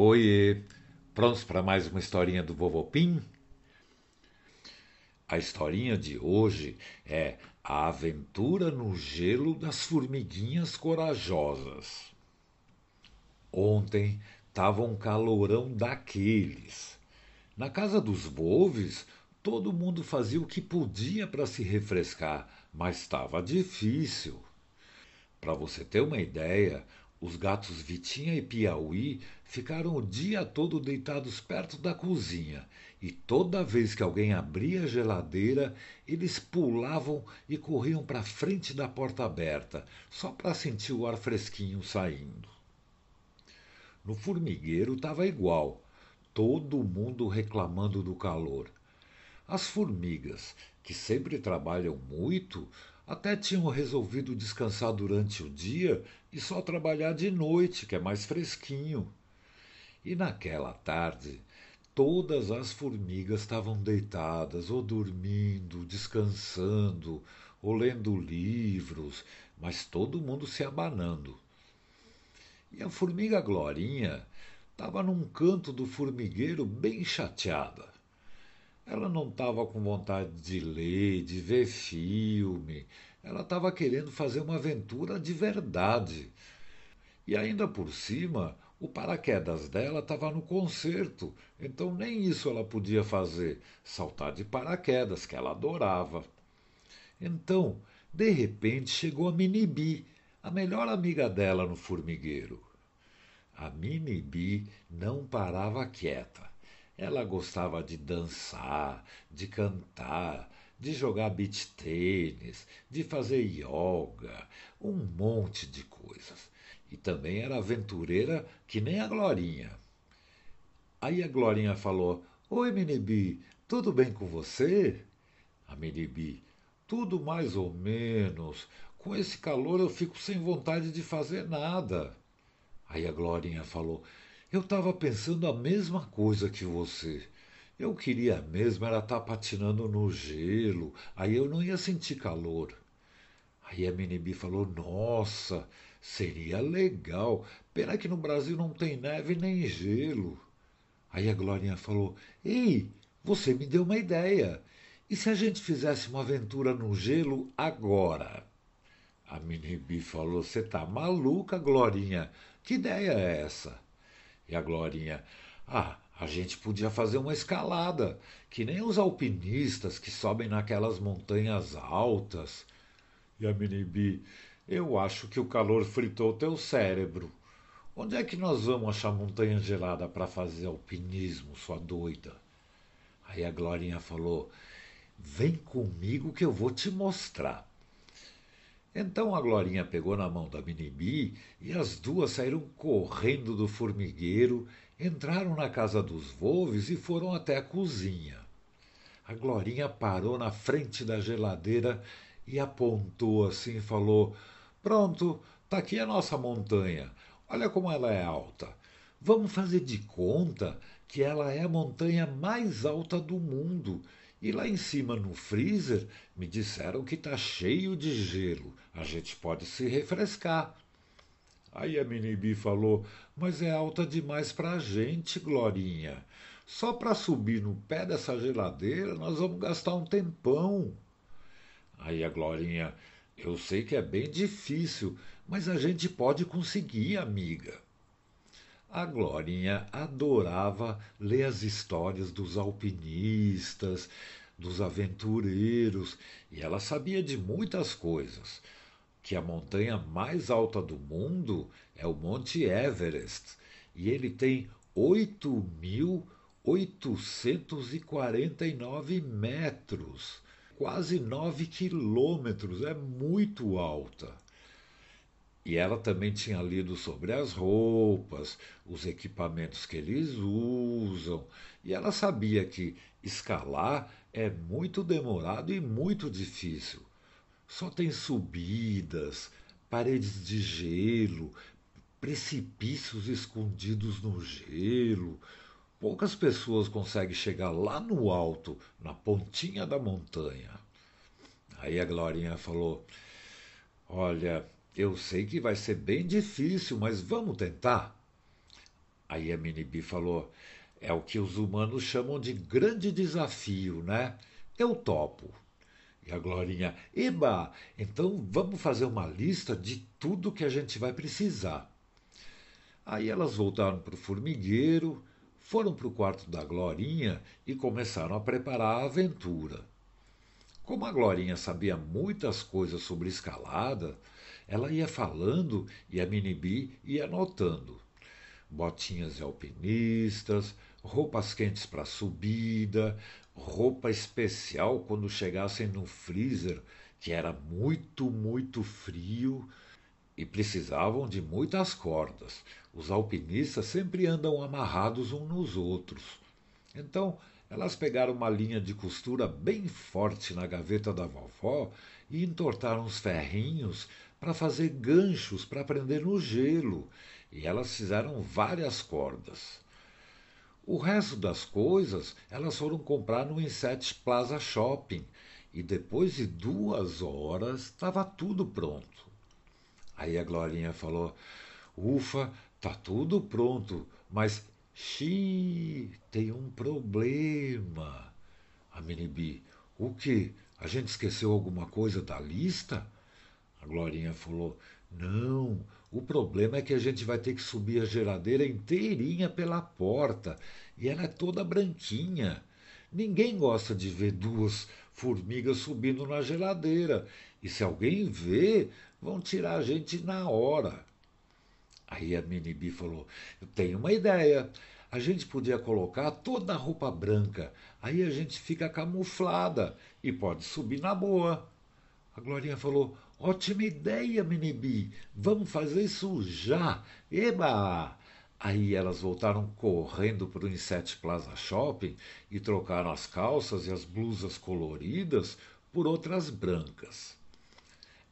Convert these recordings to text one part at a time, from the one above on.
Oiê, prontos para mais uma historinha do Vovô Pim? A historinha de hoje é A Aventura no Gelo das Formiguinhas Corajosas. Ontem estava um calorão daqueles. Na casa dos Volves, todo mundo fazia o que podia para se refrescar, mas estava difícil. Para você ter uma ideia, os gatos Vitinha e Piauí ficaram o dia todo deitados perto da cozinha e toda vez que alguém abria a geladeira, eles pulavam e corriam para frente da porta aberta, só para sentir o ar fresquinho saindo. No formigueiro estava igual, todo mundo reclamando do calor. As formigas, que sempre trabalham muito, até tinham resolvido descansar durante o dia e só trabalhar de noite, que é mais fresquinho. E naquela tarde, todas as formigas estavam deitadas, ou dormindo, descansando, ou lendo livros, mas todo mundo se abanando. E a formiga Glorinha estava num canto do formigueiro bem chateada. Ela não estava com vontade de ler, de ver filme. Ela estava querendo fazer uma aventura de verdade. E ainda por cima, o paraquedas dela estava no concerto, então nem isso ela podia fazer, saltar de paraquedas, que ela adorava. Então, de repente, chegou a Minibi, a melhor amiga dela no formigueiro. A Minibi não parava quieta. Ela gostava de dançar, de cantar, de jogar beach tênis, de fazer yoga, um monte de coisas. E também era aventureira que nem a Glorinha. Aí a Glorinha falou: Oi, Minibi, tudo bem com você? A Minibi: Tudo mais ou menos. Com esse calor eu fico sem vontade de fazer nada. Aí a Glorinha falou: eu estava pensando a mesma coisa que você. Eu queria mesmo era estar tá patinando no gelo, aí eu não ia sentir calor. Aí a Minibi falou: Nossa, seria legal. Pena que no Brasil não tem neve nem gelo. Aí a Glorinha falou: Ei, você me deu uma ideia. E se a gente fizesse uma aventura no gelo agora? A Minibi falou: Você tá maluca, Glorinha? Que ideia é essa? E a Glorinha, ah, a gente podia fazer uma escalada, que nem os alpinistas que sobem naquelas montanhas altas. E a Minibi, eu acho que o calor fritou teu cérebro. Onde é que nós vamos achar montanha gelada para fazer alpinismo, sua doida? Aí a Glorinha falou: Vem comigo que eu vou te mostrar. Então a Glorinha pegou na mão da Minibi e as duas saíram correndo do formigueiro, entraram na casa dos Volves e foram até a cozinha. A Glorinha parou na frente da geladeira e apontou assim e falou: Pronto, tá aqui a nossa montanha. Olha como ela é alta. Vamos fazer de conta que ela é a montanha mais alta do mundo e lá em cima no freezer me disseram que está cheio de gelo. A gente pode se refrescar. Aí a Minibi falou: Mas é alta demais para a gente, Glorinha. Só para subir no pé dessa geladeira nós vamos gastar um tempão. Aí a Glorinha: Eu sei que é bem difícil, mas a gente pode conseguir, amiga. A Glorinha adorava ler as histórias dos alpinistas, dos aventureiros, e ela sabia de muitas coisas. Que a montanha mais alta do mundo é o Monte Everest, e ele tem 8.849 metros, quase 9 quilômetros, é muito alta. E ela também tinha lido sobre as roupas, os equipamentos que eles usam, e ela sabia que escalar é muito demorado e muito difícil. Só tem subidas, paredes de gelo, precipícios escondidos no gelo. Poucas pessoas conseguem chegar lá no alto, na pontinha da montanha. Aí a Glorinha falou: Olha, eu sei que vai ser bem difícil, mas vamos tentar. Aí a Minibi falou: É o que os humanos chamam de grande desafio, né? Eu topo. E a Glorinha: Eba, então vamos fazer uma lista de tudo que a gente vai precisar. Aí elas voltaram para o formigueiro, foram para o quarto da Glorinha e começaram a preparar a aventura. Como a Glorinha sabia muitas coisas sobre escalada, ela ia falando e a Minibi ia anotando. Botinhas de alpinistas, roupas quentes para subida, roupa especial quando chegassem no freezer, que era muito, muito frio, e precisavam de muitas cordas. Os alpinistas sempre andam amarrados uns nos outros. Então, elas pegaram uma linha de costura bem forte na gaveta da vovó e entortaram os ferrinhos para fazer ganchos para prender no gelo, e elas fizeram várias cordas. O resto das coisas elas foram comprar no Inset Plaza Shopping e depois de duas horas estava tudo pronto. Aí a Glorinha falou: Ufa, tá tudo pronto, mas xiii, tem um problema. A Minibi: O que? A gente esqueceu alguma coisa da lista? A Glorinha falou: Não, o problema é que a gente vai ter que subir a geladeira inteirinha pela porta e ela é toda branquinha. Ninguém gosta de ver duas formigas subindo na geladeira. E se alguém vê, vão tirar a gente na hora. Aí a Minibi falou: Eu tenho uma ideia. A gente podia colocar toda a roupa branca. Aí a gente fica camuflada e pode subir na boa. A Glorinha falou: Ótima ideia, Minibi. Vamos fazer isso já. Eba! Aí elas voltaram correndo para o Inset Plaza Shopping e trocaram as calças e as blusas coloridas por outras brancas.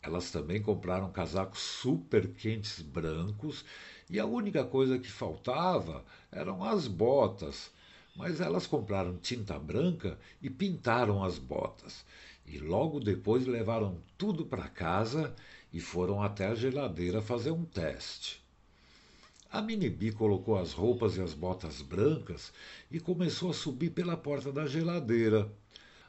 Elas também compraram casacos super quentes brancos e a única coisa que faltava eram as botas. Mas elas compraram tinta branca e pintaram as botas. E logo depois levaram tudo para casa e foram até a geladeira fazer um teste. A Minibi colocou as roupas e as botas brancas e começou a subir pela porta da geladeira.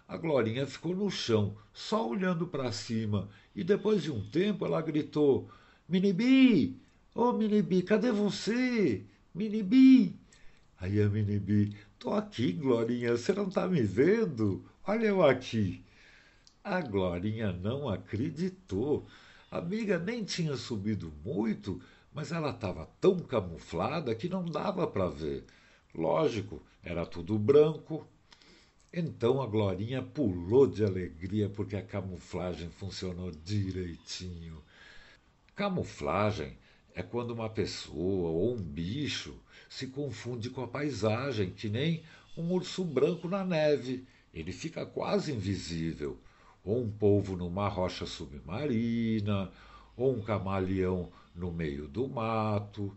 A Glorinha ficou no chão, só olhando para cima, e depois de um tempo ela gritou: Minibi! Ô oh, Minibi, cadê você? Minibi! Aí a Minibi: Tô aqui, Glorinha, você não tá me vendo? Olha eu aqui. A Glorinha não acreditou. A amiga nem tinha subido muito mas ela estava tão camuflada que não dava para ver. Lógico, era tudo branco. Então a Glorinha pulou de alegria porque a camuflagem funcionou direitinho. Camuflagem é quando uma pessoa ou um bicho se confunde com a paisagem, que nem um urso branco na neve. Ele fica quase invisível. Ou um polvo numa rocha submarina, ou um camaleão no meio do mato.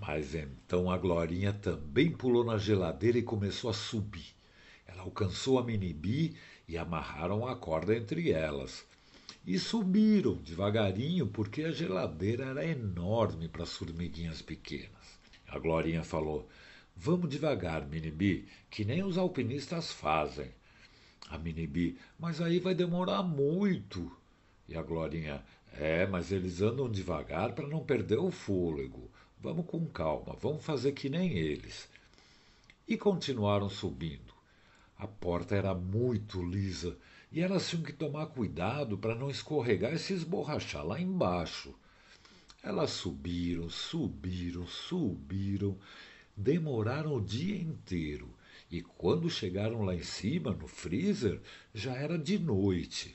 Mas então a Glorinha também pulou na geladeira e começou a subir. Ela alcançou a Minibi e amarraram a corda entre elas. E subiram devagarinho porque a geladeira era enorme para as formiguinhas pequenas. A Glorinha falou: Vamos devagar, Minibi, que nem os alpinistas fazem. A Minibi, mas aí vai demorar muito. E a Glorinha, é, mas eles andam devagar para não perder o fôlego. Vamos com calma, vamos fazer que nem eles. E continuaram subindo. A porta era muito lisa e elas tinham que tomar cuidado para não escorregar e se esborrachar lá embaixo. Elas subiram, subiram, subiram, demoraram o dia inteiro e quando chegaram lá em cima, no freezer, já era de noite.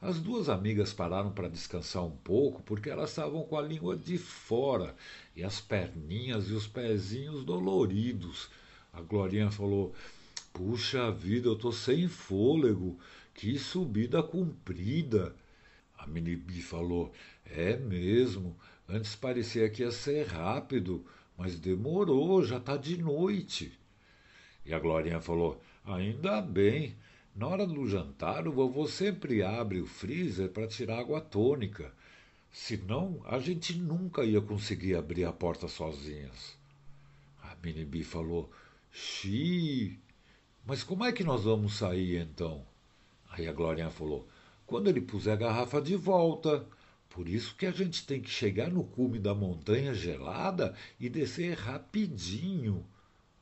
As duas amigas pararam para descansar um pouco porque elas estavam com a língua de fora e as perninhas e os pezinhos doloridos. A Glorinha falou: Puxa vida, eu tô sem fôlego, que subida comprida. A Minibi falou: É mesmo, antes parecia que ia ser rápido, mas demorou, já tá de noite. E a Glorinha falou: Ainda bem, na hora do jantar, o vovô sempre abre o freezer para tirar água tônica. Senão, a gente nunca ia conseguir abrir a porta sozinhas. Minibi falou: Xi, mas como é que nós vamos sair então? Aí a Glorinha falou: Quando ele puser a garrafa de volta. Por isso que a gente tem que chegar no cume da montanha gelada e descer rapidinho.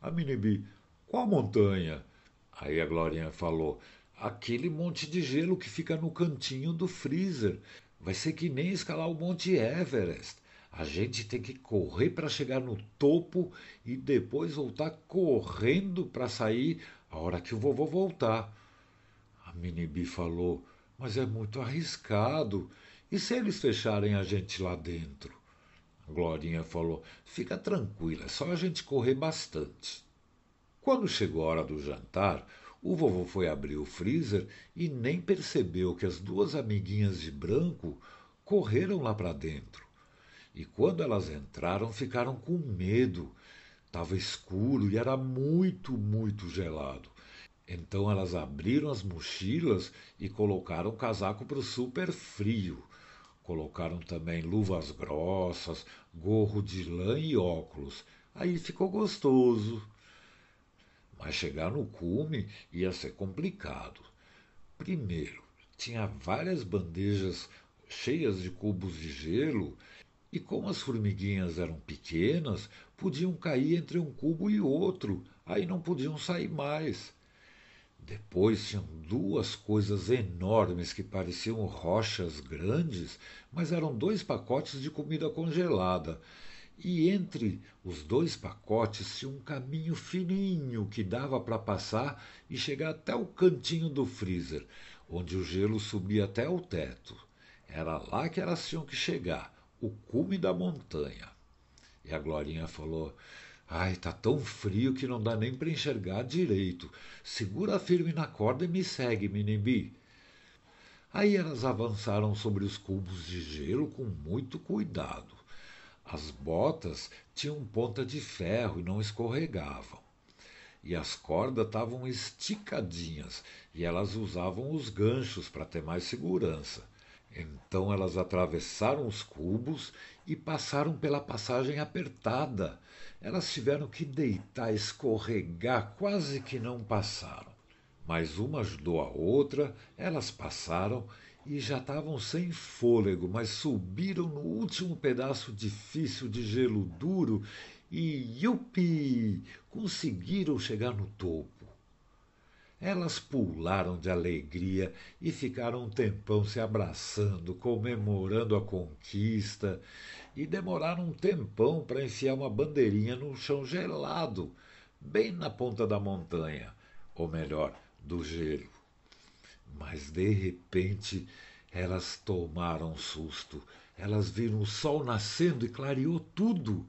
A Minibi: Qual montanha? Aí a Glorinha falou: Aquele monte de gelo que fica no cantinho do freezer. Vai ser que nem escalar o Monte Everest. A gente tem que correr para chegar no topo e depois voltar correndo para sair a hora que o vovô voltar. A Minibi falou: Mas é muito arriscado. E se eles fecharem a gente lá dentro? A Glorinha falou: Fica tranquila, é só a gente correr bastante. Quando chegou a hora do jantar, o vovô foi abrir o freezer e nem percebeu que as duas amiguinhas de branco correram lá para dentro. E quando elas entraram, ficaram com medo. Estava escuro e era muito, muito gelado. Então elas abriram as mochilas e colocaram o casaco para o super frio. Colocaram também luvas grossas, gorro de lã e óculos. Aí ficou gostoso. Mas chegar no cume ia ser complicado. Primeiro, tinha várias bandejas cheias de cubos de gelo e como as formiguinhas eram pequenas, podiam cair entre um cubo e outro, aí não podiam sair mais. Depois tinham duas coisas enormes que pareciam rochas grandes, mas eram dois pacotes de comida congelada. E entre os dois pacotes tinha um caminho fininho que dava para passar e chegar até o cantinho do freezer, onde o gelo subia até o teto. Era lá que elas tinham que chegar o cume da montanha. E a Glorinha falou: Ai, tá tão frio que não dá nem para enxergar direito. Segura firme na corda e me segue, Minimbi. Aí elas avançaram sobre os cubos de gelo com muito cuidado. As botas tinham ponta de ferro e não escorregavam. E as cordas estavam esticadinhas e elas usavam os ganchos para ter mais segurança. Então elas atravessaram os cubos e passaram pela passagem apertada. Elas tiveram que deitar, escorregar, quase que não passaram. Mas uma ajudou a outra, elas passaram e já estavam sem fôlego, mas subiram no último pedaço difícil de gelo duro e, yupi, conseguiram chegar no topo. Elas pularam de alegria e ficaram um tempão se abraçando, comemorando a conquista, e demoraram um tempão para enfiar uma bandeirinha no chão gelado, bem na ponta da montanha, ou melhor, do gelo. Mas de repente elas tomaram susto. Elas viram o sol nascendo e clareou tudo.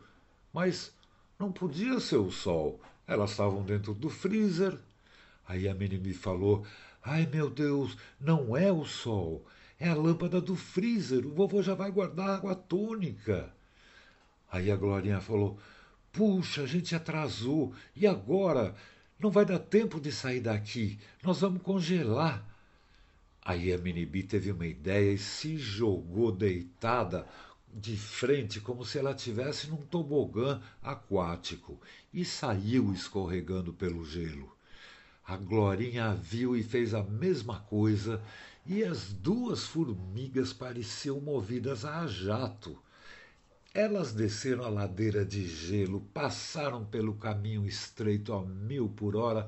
Mas não podia ser o sol. Elas estavam dentro do freezer, Aí a me falou: Ai meu Deus, não é o sol, é a lâmpada do freezer. O vovô já vai guardar água tônica. Aí a Glorinha falou: Puxa, a gente atrasou. E agora? Não vai dar tempo de sair daqui. Nós vamos congelar. Aí a Minibi teve uma ideia e se jogou deitada de frente, como se ela estivesse num tobogã aquático, e saiu escorregando pelo gelo. A Glorinha a viu e fez a mesma coisa, e as duas formigas pareciam movidas a jato. Elas desceram a ladeira de gelo, passaram pelo caminho estreito a mil por hora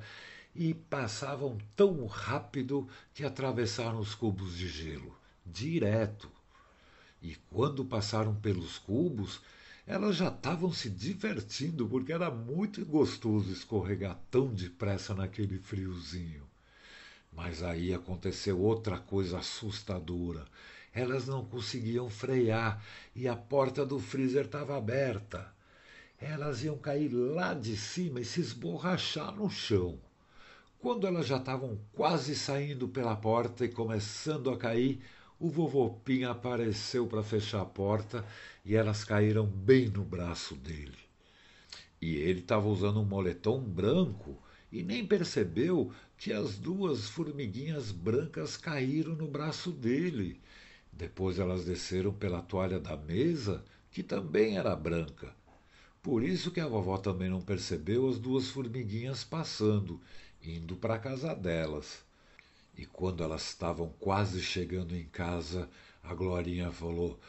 e passavam tão rápido que atravessaram os cubos de gelo, direto. E quando passaram pelos cubos, elas já estavam se divertindo porque era muito gostoso escorregar tão depressa naquele friozinho. Mas aí aconteceu outra coisa assustadora. Elas não conseguiam frear e a porta do freezer estava aberta. Elas iam cair lá de cima e se esborrachar no chão. Quando elas já estavam quase saindo pela porta e começando a cair, o vovô Pim apareceu para fechar a porta e elas caíram bem no braço dele. E ele estava usando um moletom branco e nem percebeu que as duas formiguinhas brancas caíram no braço dele. Depois elas desceram pela toalha da mesa, que também era branca. Por isso que a vovó também não percebeu as duas formiguinhas passando, indo para a casa delas. E quando elas estavam quase chegando em casa, a Glorinha falou: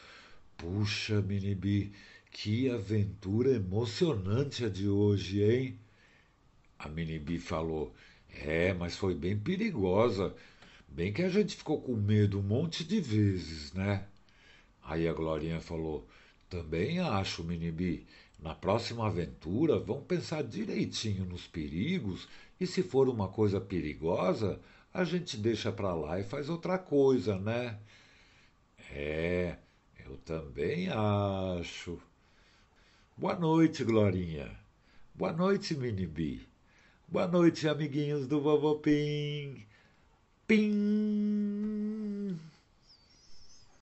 Puxa, Minibi, que aventura emocionante a de hoje, hein? A Minibi falou: É, mas foi bem perigosa. Bem que a gente ficou com medo um monte de vezes, né? Aí a Glorinha falou: Também acho, Minibi. Na próxima aventura, vão pensar direitinho nos perigos e se for uma coisa perigosa, a gente deixa para lá e faz outra coisa, né? É, eu também acho. Boa noite, Glorinha. Boa noite, Minibi. Boa noite, amiguinhos do Vovô Pim. Pim!